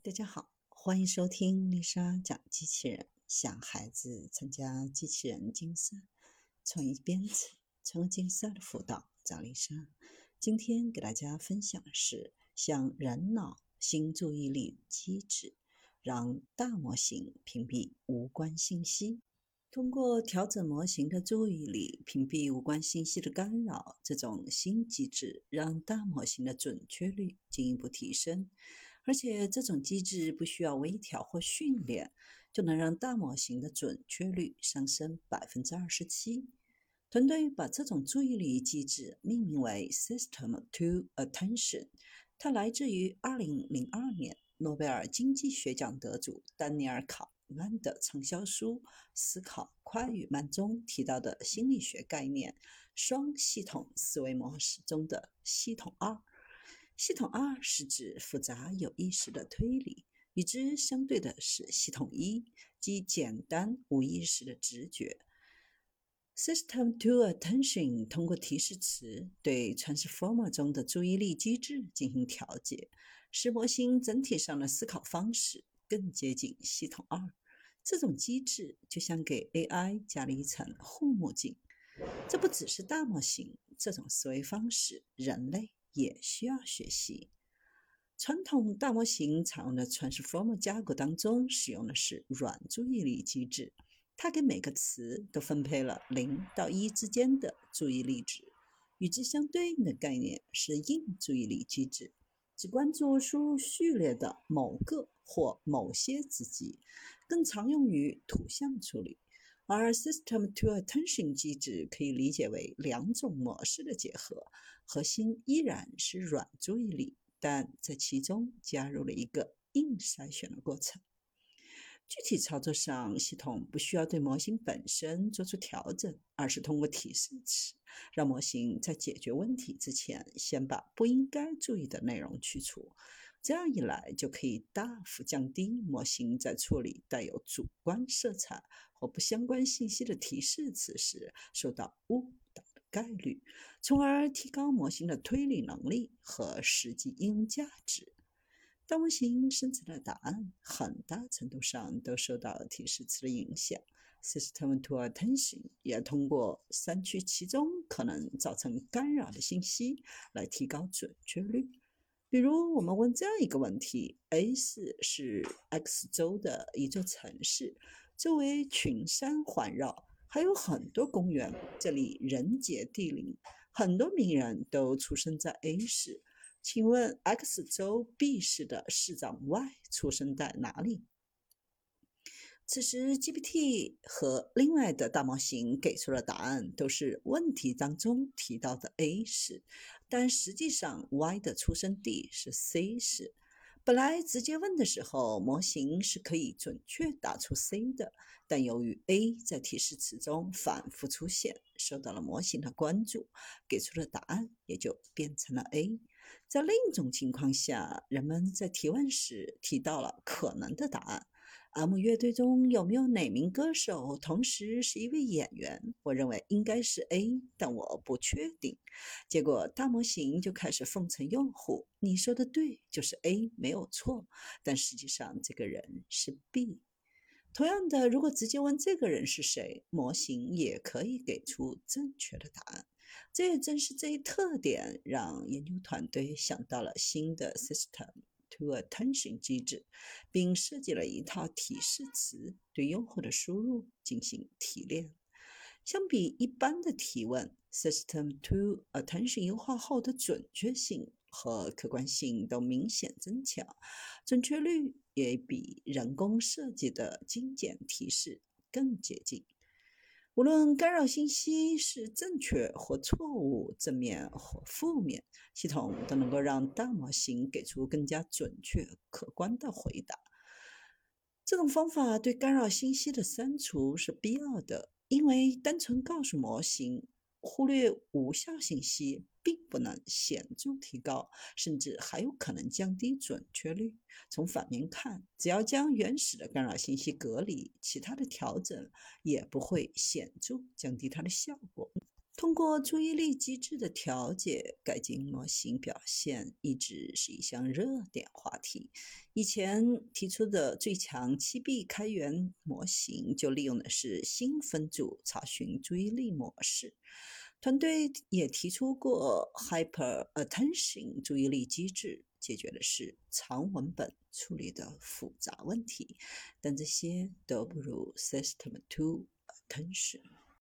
大家好，欢迎收听丽莎讲机器人。想孩子参加机器人竞赛、创意编程、成为竞赛的辅导，找丽莎。今天给大家分享的是，像人脑新注意力机制，让大模型屏蔽无关信息。通过调整模型的注意力，屏蔽无关信息的干扰，这种新机制让大模型的准确率进一步提升。而且这种机制不需要微调或训练，就能让大模型的准确率上升百分之二十七。团队把这种注意力机制命名为 System to Attention，它来自于二零零二年诺贝尔经济学奖得主丹尼尔·卡曼的畅销书《思考快与慢》中提到的心理学概念——双系统思维模式中的系统二。系统二是指复杂有意识的推理，与之相对的是系统一，即简单无意识的直觉。System Two Attention 通过提示词对 Transformer 中的注意力机制进行调节，使模型整体上的思考方式更接近系统二。这种机制就像给 AI 加了一层护目镜。这不只是大模型，这种思维方式，人类。也需要学习。传统大模型采用的 Transformer 架构当中，使用的是软注意力机制，它给每个词都分配了零到一之间的注意力值。与之相对应的概念是硬注意力机制，只关注输入序列的某个或某些子集，更常用于图像处理。而 System to Attention 机制可以理解为两种模式的结合，核心依然是软注意力，但在其中加入了一个硬筛选的过程。具体操作上，系统不需要对模型本身做出调整，而是通过提示词，让模型在解决问题之前，先把不应该注意的内容去除。这样一来，就可以大幅降低模型在处理带有主观色彩或不相关信息的提示词时受到误导的概率，从而提高模型的推理能力和实际应用价值。大模型生成的答案很大程度上都受到提示词的影响。System to Attention 也通过删去其中可能造成干扰的信息来提高准确率。比如，我们问这样一个问题：A 市是 X 州的一座城市，周围群山环绕，还有很多公园，这里人杰地灵，很多名人都出生在 A 市。请问 X 州 B 市的市长 Y 出生在哪里？此时，GPT 和另外的大模型给出的答案都是问题当中提到的 A 市，但实际上 Y 的出生地是 C 市。本来直接问的时候，模型是可以准确打出 C 的，但由于 A 在提示词中反复出现，受到了模型的关注，给出的答案也就变成了 A。在另一种情况下，人们在提问时提到了可能的答案。M 乐队中有没有哪名歌手同时是一位演员？我认为应该是 A，但我不确定。结果大模型就开始奉承用户：“你说的对，就是 A 没有错。”但实际上这个人是 B。同样的，如果直接问这个人是谁，模型也可以给出正确的答案。这也正是这一特点，让研究团队想到了新的 system。to attention 机制，并设计了一套提示词，对用户的输入进行提炼。相比一般的提问，System to Attention 优化后的准确性和客观性都明显增强，准确率也比人工设计的精简提示更接近。无论干扰信息是正确或错误、正面或负面，系统都能够让大模型给出更加准确、可观的回答。这种方法对干扰信息的删除是必要的，因为单纯告诉模型。忽略无效信息并不能显著提高，甚至还有可能降低准确率。从反面看，只要将原始的干扰信息隔离，其他的调整也不会显著降低它的效果。通过注意力机制的调节，改进模型表现一直是一项热点话题。以前提出的最强七 B 开源模型，就利用的是新分组查询注意力模式。团队也提出过 Hyper Attention 注意力机制，解决的是长文本处理的复杂问题，但这些都不如 System two Attention。